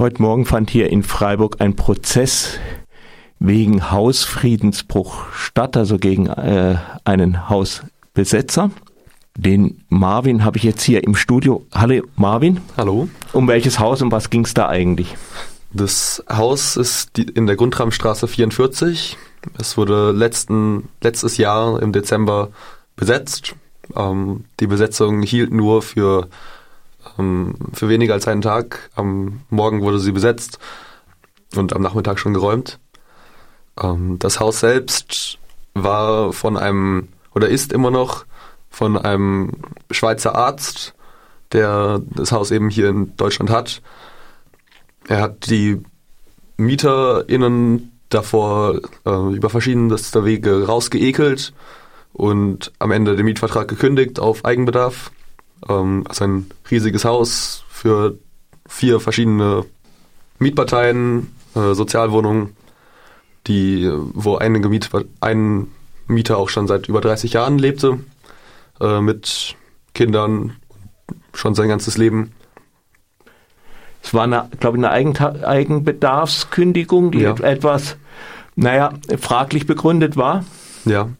Heute Morgen fand hier in Freiburg ein Prozess wegen Hausfriedensbruch statt, also gegen äh, einen Hausbesetzer. Den Marvin habe ich jetzt hier im Studio. Hallo Marvin. Hallo. Um welches Haus und was ging es da eigentlich? Das Haus ist in der Grundramstraße 44. Es wurde letzten, letztes Jahr im Dezember besetzt. Ähm, die Besetzung hielt nur für, ähm, für weniger als einen Tag. Am Morgen wurde sie besetzt und am Nachmittag schon geräumt. Ähm, das Haus selbst war von einem, oder ist immer noch von einem Schweizer Arzt, der das Haus eben hier in Deutschland hat. Er hat die MieterInnen davor äh, über verschiedenste Wege rausgeekelt und am Ende den Mietvertrag gekündigt auf Eigenbedarf. Ähm, also ein riesiges Haus für vier verschiedene Mietparteien, äh, Sozialwohnungen, die, wo einige Miet, ein Mieter auch schon seit über 30 Jahren lebte äh, mit Kindern schon sein ganzes Leben. Es war, eine, glaube ich, eine Eigen Eigenbedarfskündigung, die ja. etwas, naja, fraglich begründet war. Ja,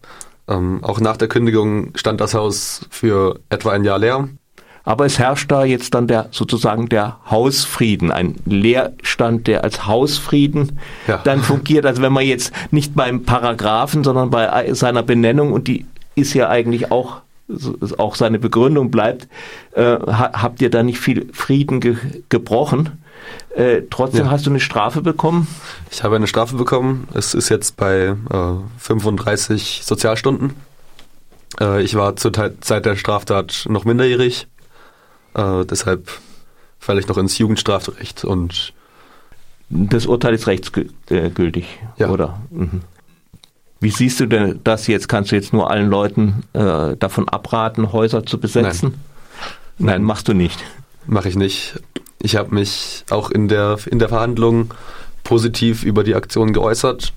ähm, auch nach der Kündigung stand das Haus für etwa ein Jahr leer. Aber es herrscht da jetzt dann der sozusagen der Hausfrieden, ein Leerstand, der als Hausfrieden ja. dann fungiert. Also wenn man jetzt nicht beim Paragraphen, sondern bei seiner Benennung und die ist ja eigentlich auch auch seine Begründung bleibt, äh, habt ihr da nicht viel Frieden ge gebrochen. Äh, trotzdem ja. hast du eine Strafe bekommen? Ich habe eine Strafe bekommen. Es ist jetzt bei äh, 35 Sozialstunden. Äh, ich war zur Zeit der Straftat noch minderjährig. Äh, deshalb falle ich noch ins Jugendstrafrecht und das Urteil ist rechtsgültig, ja. oder? Mhm. Wie siehst du denn das jetzt? Kannst du jetzt nur allen Leuten äh, davon abraten, Häuser zu besetzen? Nein, Nein machst du nicht. Mache ich nicht. Ich habe mich auch in der, in der Verhandlung positiv über die Aktion geäußert.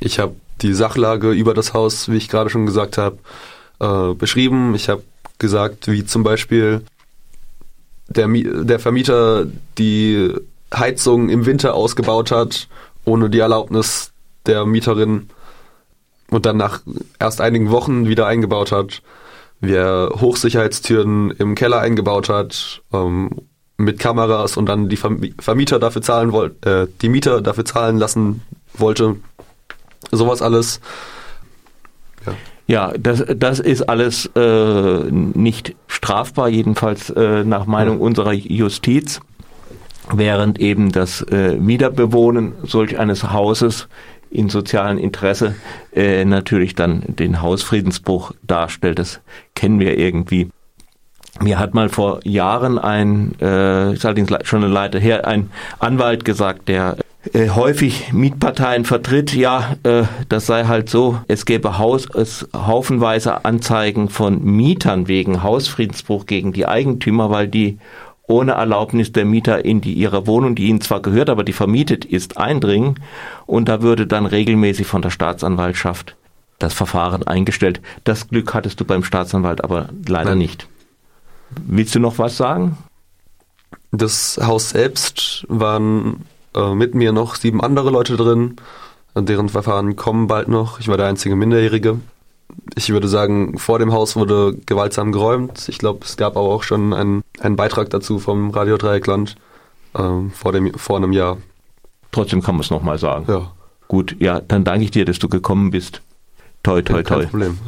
Ich habe die Sachlage über das Haus, wie ich gerade schon gesagt habe, äh, beschrieben. Ich habe gesagt, wie zum Beispiel der, der Vermieter die Heizung im Winter ausgebaut hat, ohne die Erlaubnis der Mieterin und dann nach erst einigen Wochen wieder eingebaut hat, wer Hochsicherheitstüren im Keller eingebaut hat, ähm, mit Kameras und dann die Vermieter dafür zahlen wollte, äh, die Mieter dafür zahlen lassen wollte. Sowas alles. Ja. Ja, das, das ist alles äh, nicht strafbar, jedenfalls äh, nach Meinung unserer Justiz, während eben das äh, Wiederbewohnen solch eines Hauses in sozialen Interesse äh, natürlich dann den Hausfriedensbruch darstellt. Das kennen wir irgendwie. Mir hat mal vor Jahren ein, äh, ist allerdings schon eine Leiter her, ein Anwalt gesagt, der äh, häufig Mietparteien vertritt, ja, äh, das sei halt so, es gäbe Haus, es haufenweise Anzeigen von Mietern wegen Hausfriedensbruch gegen die Eigentümer, weil die ohne Erlaubnis der Mieter in die ihre Wohnung, die ihnen zwar gehört, aber die vermietet ist, eindringen und da würde dann regelmäßig von der Staatsanwaltschaft das Verfahren eingestellt. Das Glück hattest du beim Staatsanwalt aber leider Nein. nicht. Willst du noch was sagen? Das Haus selbst waren äh, mit mir noch sieben andere Leute drin. Deren Verfahren kommen bald noch. Ich war der einzige Minderjährige ich würde sagen, vor dem Haus wurde gewaltsam geräumt. Ich glaube, es gab aber auch schon einen, einen Beitrag dazu vom Radio Dreieckland ähm, vor, dem, vor einem Jahr. Trotzdem kann man es nochmal sagen. Ja. Gut, ja, dann danke ich dir, dass du gekommen bist. Toi, toi, toi. Kein Problem.